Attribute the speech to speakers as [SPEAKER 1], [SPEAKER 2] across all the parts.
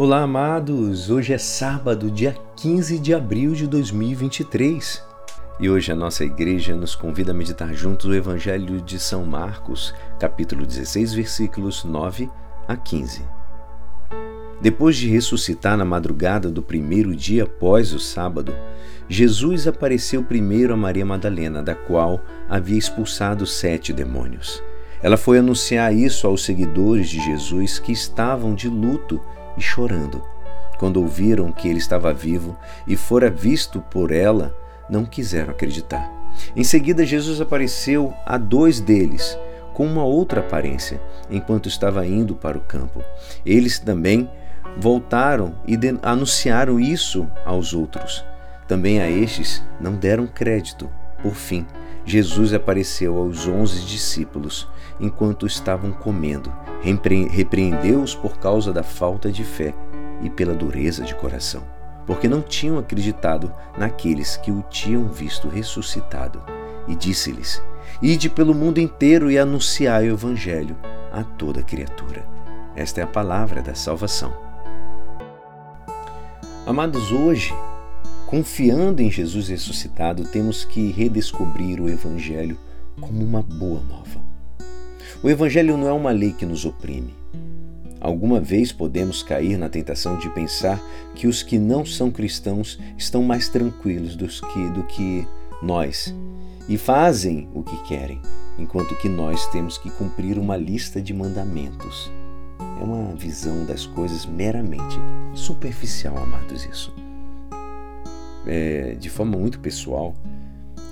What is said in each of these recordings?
[SPEAKER 1] Olá, amados! Hoje é sábado, dia 15 de abril de 2023. E hoje a nossa igreja nos convida a meditar juntos o Evangelho de São Marcos, capítulo 16, versículos 9 a 15. Depois de ressuscitar na madrugada do primeiro dia após o sábado, Jesus apareceu primeiro a Maria Madalena, da qual havia expulsado sete demônios. Ela foi anunciar isso aos seguidores de Jesus que estavam de luto e chorando. Quando ouviram que ele estava vivo e fora visto por ela, não quiseram acreditar. Em seguida, Jesus apareceu a dois deles, com uma outra aparência, enquanto estava indo para o campo. Eles também voltaram e anunciaram isso aos outros. Também a estes não deram crédito. Por fim, Jesus apareceu aos onze discípulos enquanto estavam comendo repreendeu-os por causa da falta de fé e pela dureza de coração, porque não tinham acreditado naqueles que o tinham visto ressuscitado. E disse-lhes: Ide pelo mundo inteiro e anunciai o Evangelho a toda criatura. Esta é a palavra da salvação. Amados, hoje, confiando em Jesus ressuscitado, temos que redescobrir o Evangelho como uma boa nova. O Evangelho não é uma lei que nos oprime. Alguma vez podemos cair na tentação de pensar que os que não são cristãos estão mais tranquilos do que, do que nós e fazem o que querem, enquanto que nós temos que cumprir uma lista de mandamentos. É uma visão das coisas meramente superficial, amados, isso. É, de forma muito pessoal,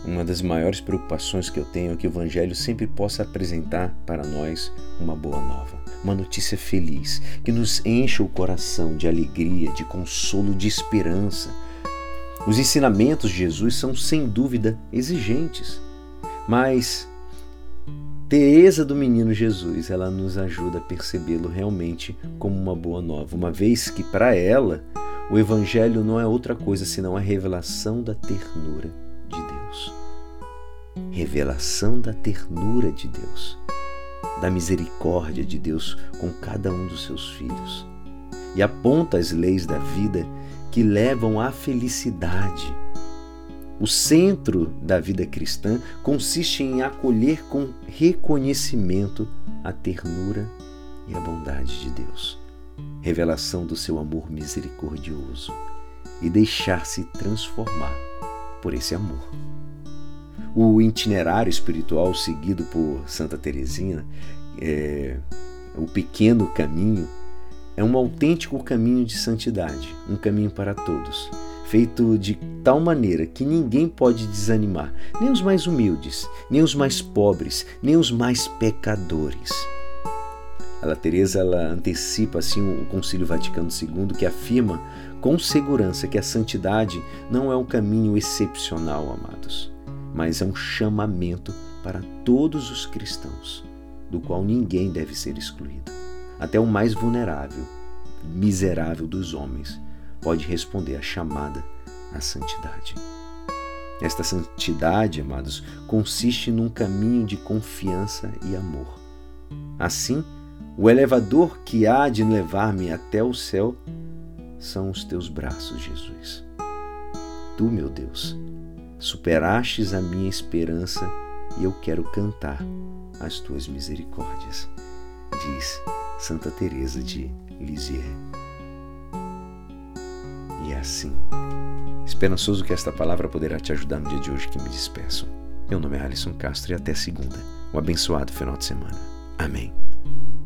[SPEAKER 1] uma das maiores preocupações que eu tenho é que o Evangelho sempre possa apresentar para nós uma boa nova, uma notícia feliz, que nos encha o coração de alegria, de consolo, de esperança. Os ensinamentos de Jesus são sem dúvida exigentes, mas Teresa do menino Jesus, ela nos ajuda a percebê-lo realmente como uma boa nova, uma vez que para ela o evangelho não é outra coisa senão a revelação da ternura de Deus. Revelação da ternura de Deus, da misericórdia de Deus com cada um dos seus filhos. E aponta as leis da vida que levam à felicidade. O centro da vida cristã consiste em acolher com reconhecimento a ternura e a bondade de Deus, revelação do seu amor misericordioso e deixar-se transformar por esse amor. O itinerário espiritual seguido por Santa Teresina, é, o pequeno caminho, é um autêntico caminho de santidade, um caminho para todos, feito de tal maneira que ninguém pode desanimar, nem os mais humildes, nem os mais pobres, nem os mais pecadores. A Teresa ela antecipa assim o Concílio Vaticano II que afirma com segurança que a santidade não é um caminho excepcional, amados, mas é um chamamento para todos os cristãos, do qual ninguém deve ser excluído. Até o mais vulnerável, miserável dos homens pode responder à chamada à santidade. Esta santidade, amados, consiste num caminho de confiança e amor. Assim, o elevador que há de levar-me até o céu são os teus braços, Jesus. Tu, meu Deus, superastes a minha esperança e eu quero cantar as tuas misericórdias, diz Santa Teresa de Lisieux. E é assim, esperançoso que esta palavra poderá te ajudar no dia de hoje que me despeço. Meu nome é Alisson Castro e até segunda. Um abençoado final de semana. Amém.